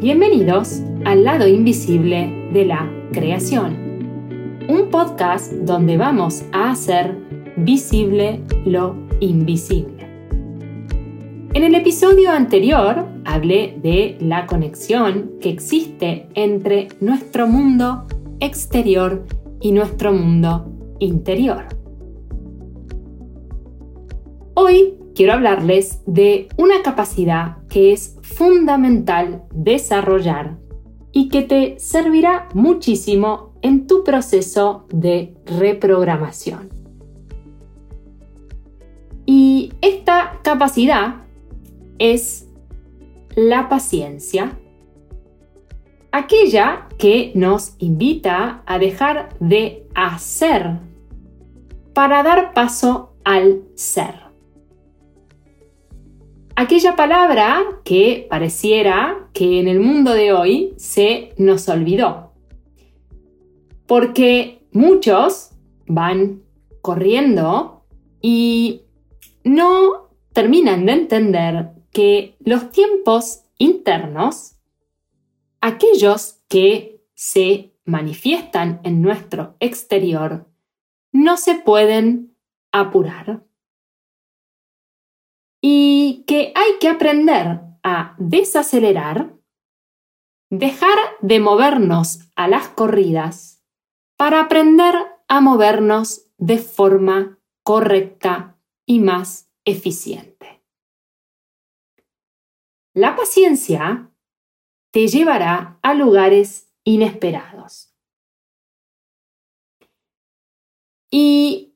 Bienvenidos al lado invisible de la creación, un podcast donde vamos a hacer visible lo invisible. En el episodio anterior hablé de la conexión que existe entre nuestro mundo exterior y nuestro mundo interior. Hoy quiero hablarles de una capacidad que es fundamental desarrollar y que te servirá muchísimo en tu proceso de reprogramación. Y esta capacidad es la paciencia, aquella que nos invita a dejar de hacer para dar paso al ser aquella palabra que pareciera que en el mundo de hoy se nos olvidó. Porque muchos van corriendo y no terminan de entender que los tiempos internos, aquellos que se manifiestan en nuestro exterior, no se pueden apurar y que hay que aprender a desacelerar, dejar de movernos a las corridas para aprender a movernos de forma correcta y más eficiente. La paciencia te llevará a lugares inesperados. Y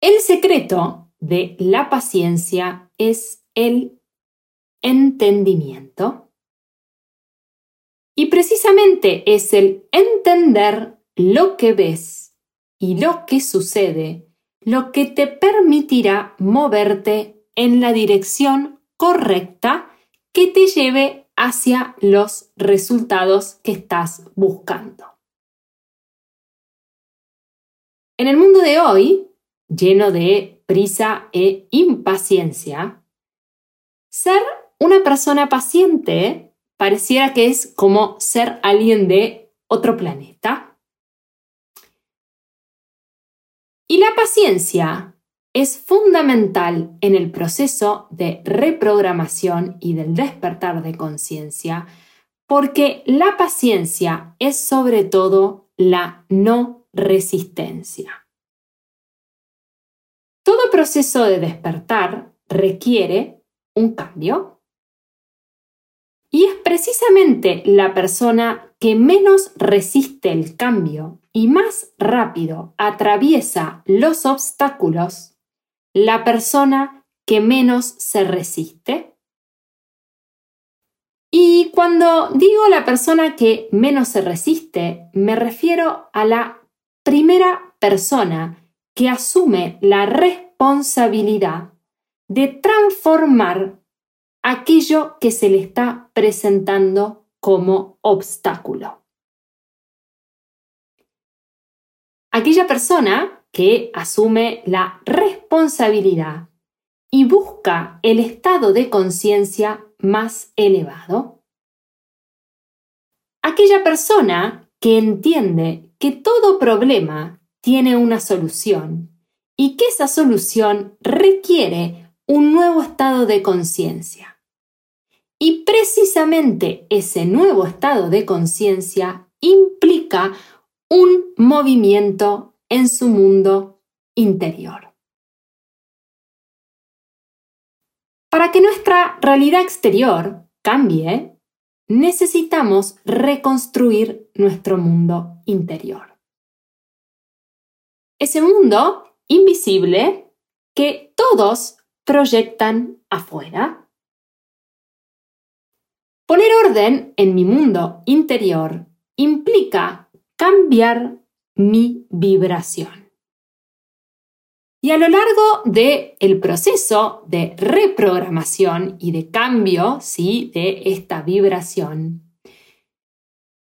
el secreto de la paciencia es el entendimiento. Y precisamente es el entender lo que ves y lo que sucede lo que te permitirá moverte en la dirección correcta que te lleve hacia los resultados que estás buscando. En el mundo de hoy, lleno de prisa e impaciencia, ser una persona paciente pareciera que es como ser alguien de otro planeta. Y la paciencia es fundamental en el proceso de reprogramación y del despertar de conciencia porque la paciencia es sobre todo la no resistencia. Proceso de despertar requiere un cambio. Y es precisamente la persona que menos resiste el cambio y más rápido atraviesa los obstáculos, la persona que menos se resiste. Y cuando digo la persona que menos se resiste, me refiero a la primera persona que asume la responsabilidad de transformar aquello que se le está presentando como obstáculo. Aquella persona que asume la responsabilidad y busca el estado de conciencia más elevado. Aquella persona que entiende que todo problema tiene una solución y que esa solución requiere un nuevo estado de conciencia. Y precisamente ese nuevo estado de conciencia implica un movimiento en su mundo interior. Para que nuestra realidad exterior cambie, necesitamos reconstruir nuestro mundo interior ese mundo invisible que todos proyectan afuera. Poner orden en mi mundo interior implica cambiar mi vibración. Y a lo largo del el proceso de reprogramación y de cambio ¿sí? de esta vibración,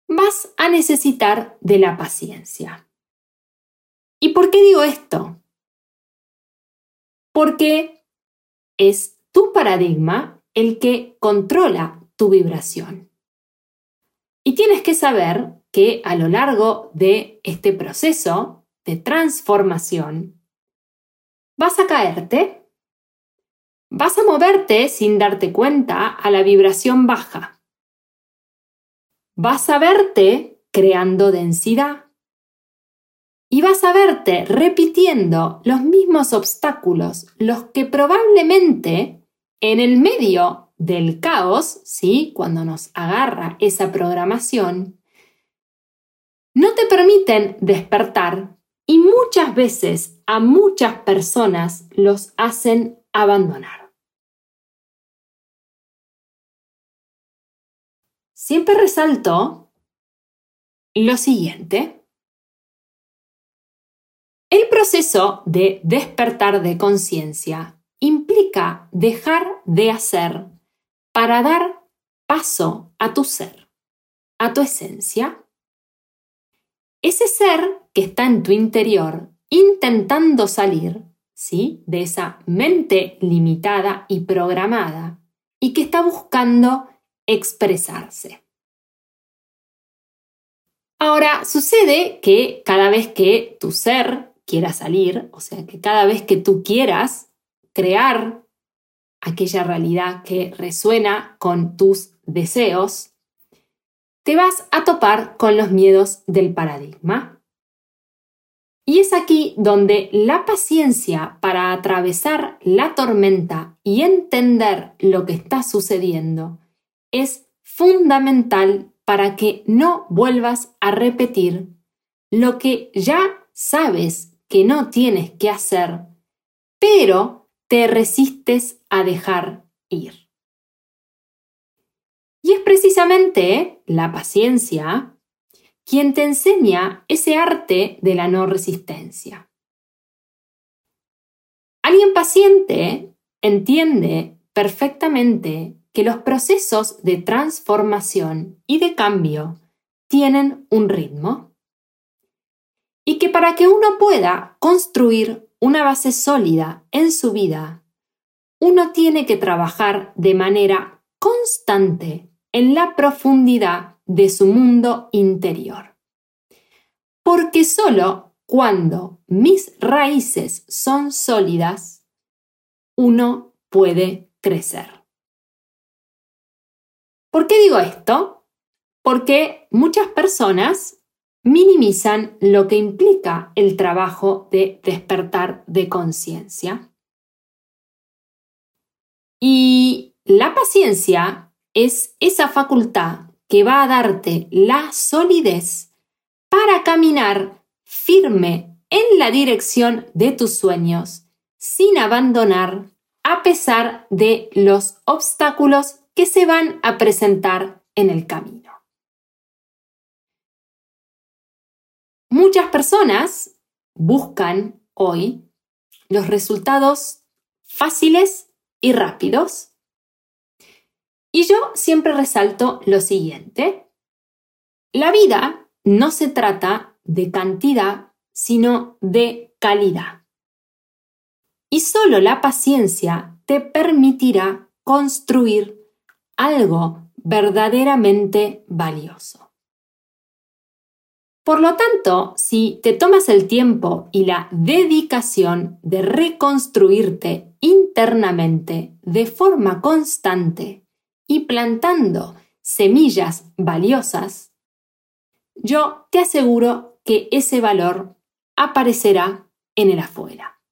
vas a necesitar de la paciencia. ¿Y por qué digo esto? Porque es tu paradigma el que controla tu vibración. Y tienes que saber que a lo largo de este proceso de transformación, vas a caerte, vas a moverte sin darte cuenta a la vibración baja, vas a verte creando densidad y vas a verte repitiendo los mismos obstáculos, los que probablemente en el medio del caos, ¿sí? Cuando nos agarra esa programación, no te permiten despertar y muchas veces a muchas personas los hacen abandonar. Siempre resalto lo siguiente. El proceso de despertar de conciencia implica dejar de hacer para dar paso a tu ser, a tu esencia. Ese ser que está en tu interior intentando salir, ¿sí? De esa mente limitada y programada y que está buscando expresarse. Ahora, sucede que cada vez que tu ser quiera salir, o sea, que cada vez que tú quieras crear aquella realidad que resuena con tus deseos, te vas a topar con los miedos del paradigma. Y es aquí donde la paciencia para atravesar la tormenta y entender lo que está sucediendo es fundamental para que no vuelvas a repetir lo que ya sabes que no tienes que hacer, pero te resistes a dejar ir. Y es precisamente la paciencia quien te enseña ese arte de la no resistencia. Alguien paciente entiende perfectamente que los procesos de transformación y de cambio tienen un ritmo y que para que uno pueda construir una base sólida en su vida, uno tiene que trabajar de manera constante en la profundidad de su mundo interior. Porque solo cuando mis raíces son sólidas, uno puede crecer. ¿Por qué digo esto? Porque muchas personas minimizan lo que implica el trabajo de despertar de conciencia. Y la paciencia es esa facultad que va a darte la solidez para caminar firme en la dirección de tus sueños sin abandonar a pesar de los obstáculos que se van a presentar en el camino. Muchas personas buscan hoy los resultados fáciles y rápidos. Y yo siempre resalto lo siguiente. La vida no se trata de cantidad, sino de calidad. Y solo la paciencia te permitirá construir algo verdaderamente valioso. Por lo tanto, si te tomas el tiempo y la dedicación de reconstruirte internamente de forma constante y plantando semillas valiosas, yo te aseguro que ese valor aparecerá en el afuera.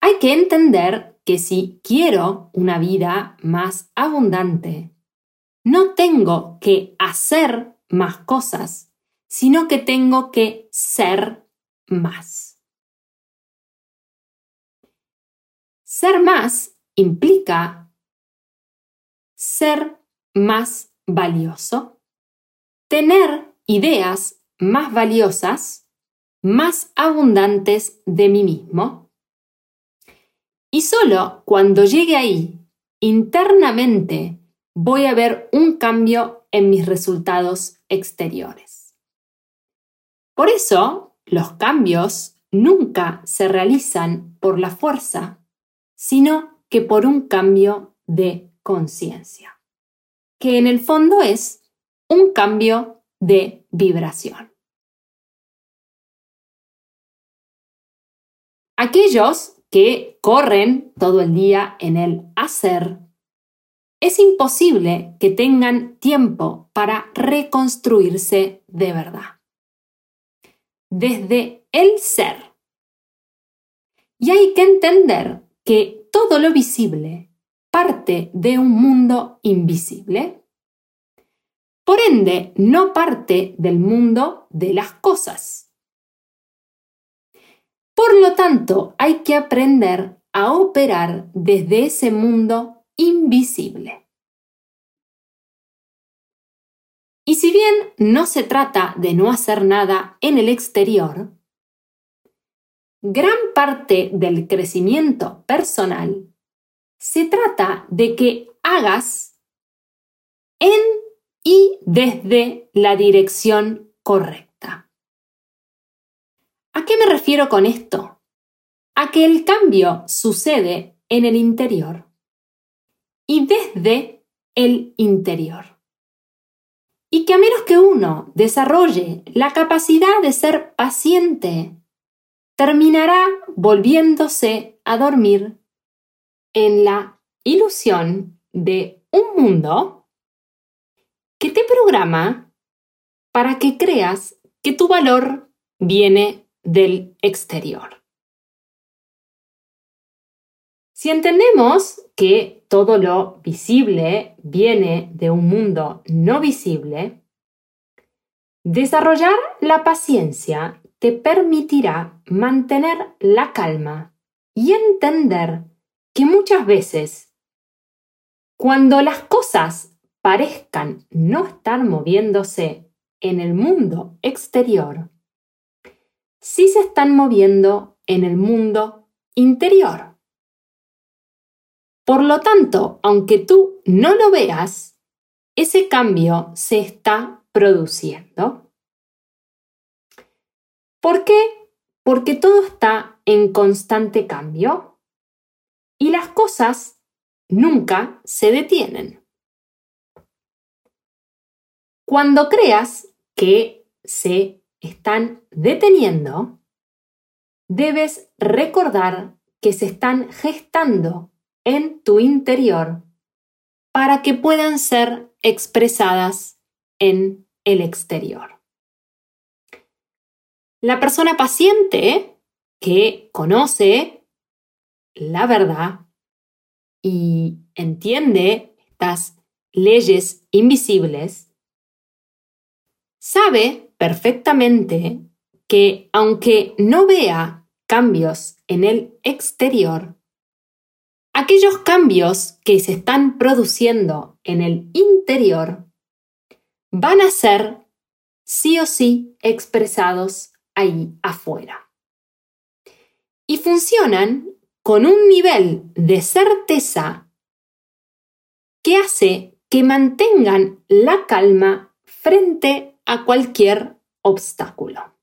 Hay que entender que si quiero una vida más abundante, no tengo que hacer más cosas, sino que tengo que ser más. Ser más implica ser más valioso, tener ideas más valiosas, más abundantes de mí mismo. Y solo cuando llegue ahí, internamente, voy a ver un cambio en mis resultados exteriores. Por eso, los cambios nunca se realizan por la fuerza, sino que por un cambio de conciencia. que en el fondo es un cambio de vibración. Aquellos que corren todo el día en el hacer, es imposible que tengan tiempo para reconstruirse de verdad. Desde el ser. Y hay que entender que todo lo visible parte de un mundo invisible. Por ende, no parte del mundo de las cosas. Por lo tanto, hay que aprender a operar desde ese mundo invisible. Y si bien no se trata de no hacer nada en el exterior, gran parte del crecimiento personal se trata de que hagas en y desde la dirección correcta. ¿A qué me refiero con esto? A que el cambio sucede en el interior y desde el interior. Y que a menos que uno desarrolle la capacidad de ser paciente, terminará volviéndose a dormir en la ilusión de un mundo que te programa para que creas que tu valor viene del exterior. Si entendemos que todo lo visible viene de un mundo no visible, desarrollar la paciencia te permitirá mantener la calma y entender que muchas veces, cuando las cosas parezcan no estar moviéndose en el mundo exterior, sí se están moviendo en el mundo interior. Por lo tanto, aunque tú no lo veas, ese cambio se está produciendo. ¿Por qué? Porque todo está en constante cambio y las cosas nunca se detienen. Cuando creas que se están deteniendo, debes recordar que se están gestando en tu interior para que puedan ser expresadas en el exterior. La persona paciente que conoce la verdad y entiende estas leyes invisibles, sabe perfectamente que aunque no vea cambios en el exterior, aquellos cambios que se están produciendo en el interior van a ser sí o sí expresados ahí afuera. Y funcionan con un nivel de certeza que hace que mantengan la calma frente a cualquier obstáculo.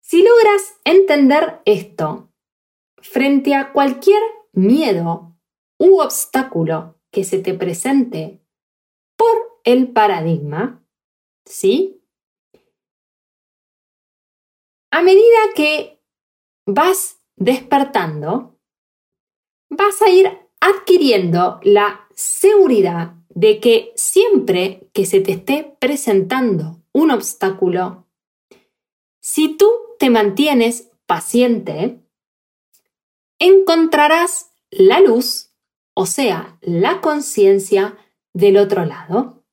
Si logras entender esto, frente a cualquier miedo u obstáculo que se te presente por el paradigma, ¿sí? A medida que vas despertando, vas a ir adquiriendo la seguridad de que siempre que se te esté presentando un obstáculo, si tú te mantienes paciente, encontrarás la luz, o sea, la conciencia del otro lado.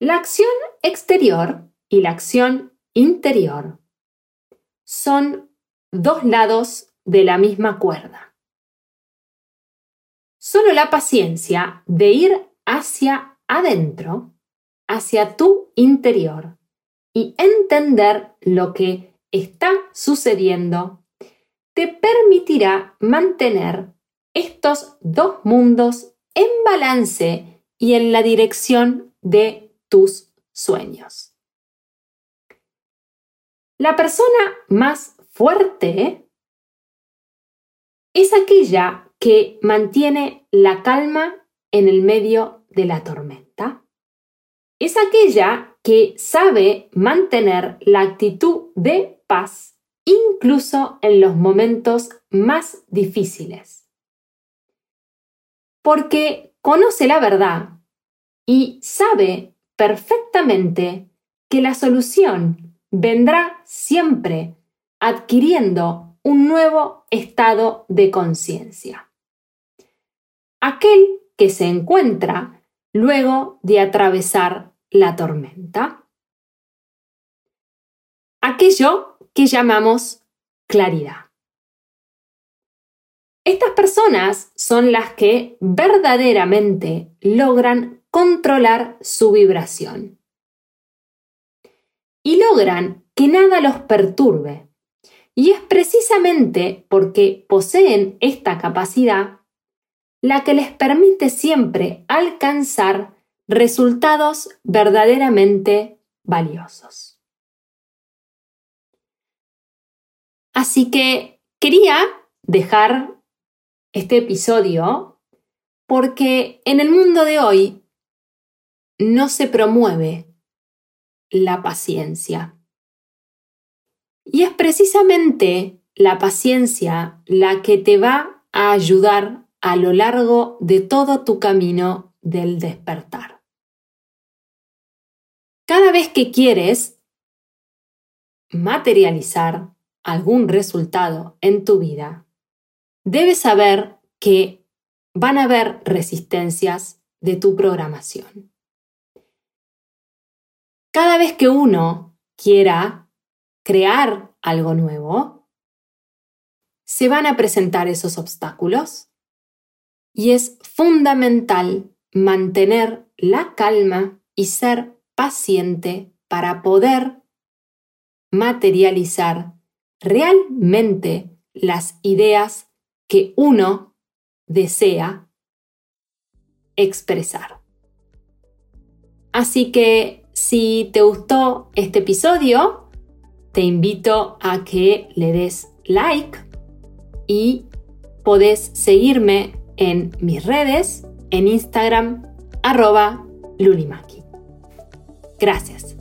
La acción exterior y la acción interior son dos lados de la misma cuerda. Solo la paciencia de ir hacia adentro, hacia tu interior y entender lo que está sucediendo, te permitirá mantener estos dos mundos en balance y en la dirección de tus sueños. La persona más fuerte es aquella que mantiene la calma en el medio de la tormenta. Es aquella que sabe mantener la actitud de paz incluso en los momentos más difíciles. Porque conoce la verdad y sabe perfectamente que la solución vendrá siempre adquiriendo un nuevo estado de conciencia. Aquel que se encuentra luego de atravesar la tormenta. Aquello que llamamos claridad. Estas personas son las que verdaderamente logran controlar su vibración y logran que nada los perturbe. Y es precisamente porque poseen esta capacidad la que les permite siempre alcanzar resultados verdaderamente valiosos. Así que quería dejar este episodio porque en el mundo de hoy no se promueve la paciencia. Y es precisamente la paciencia la que te va a ayudar a lo largo de todo tu camino del despertar. Cada vez que quieres materializar algún resultado en tu vida, debes saber que van a haber resistencias de tu programación. Cada vez que uno quiera crear algo nuevo, se van a presentar esos obstáculos y es fundamental mantener la calma y ser paciente para poder materializar realmente las ideas que uno desea expresar. Así que si te gustó este episodio, te invito a que le des like y podés seguirme en mis redes, en Instagram, arroba Lulimaki. Gracias.